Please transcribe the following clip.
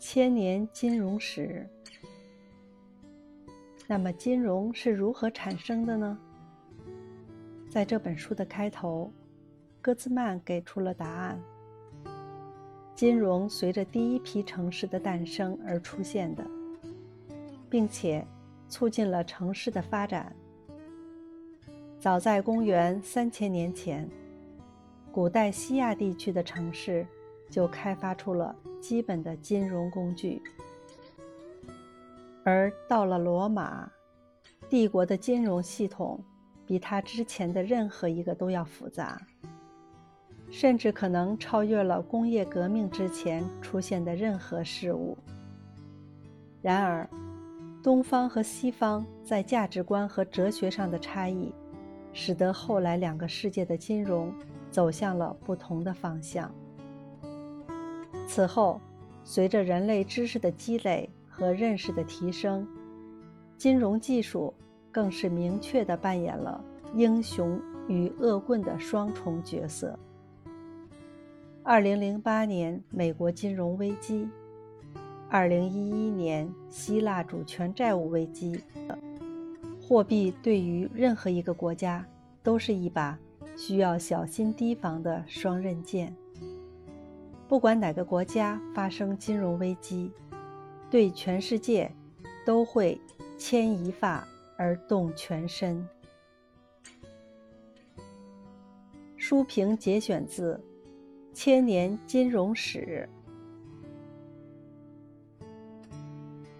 千年金融史。那么，金融是如何产生的呢？在这本书的开头，戈兹曼给出了答案：金融随着第一批城市的诞生而出现的，并且促进了城市的发展。早在公元三千年前，古代西亚地区的城市就开发出了基本的金融工具。而到了罗马，帝国的金融系统比他之前的任何一个都要复杂，甚至可能超越了工业革命之前出现的任何事物。然而，东方和西方在价值观和哲学上的差异，使得后来两个世界的金融走向了不同的方向。此后，随着人类知识的积累，和认识的提升，金融技术更是明确地扮演了英雄与恶棍的双重角色。二零零八年美国金融危机，二零一一年希腊主权债务危机，货币对于任何一个国家都是一把需要小心提防的双刃剑。不管哪个国家发生金融危机。对全世界都会牵一发而动全身。书评节选自《千年金融史》。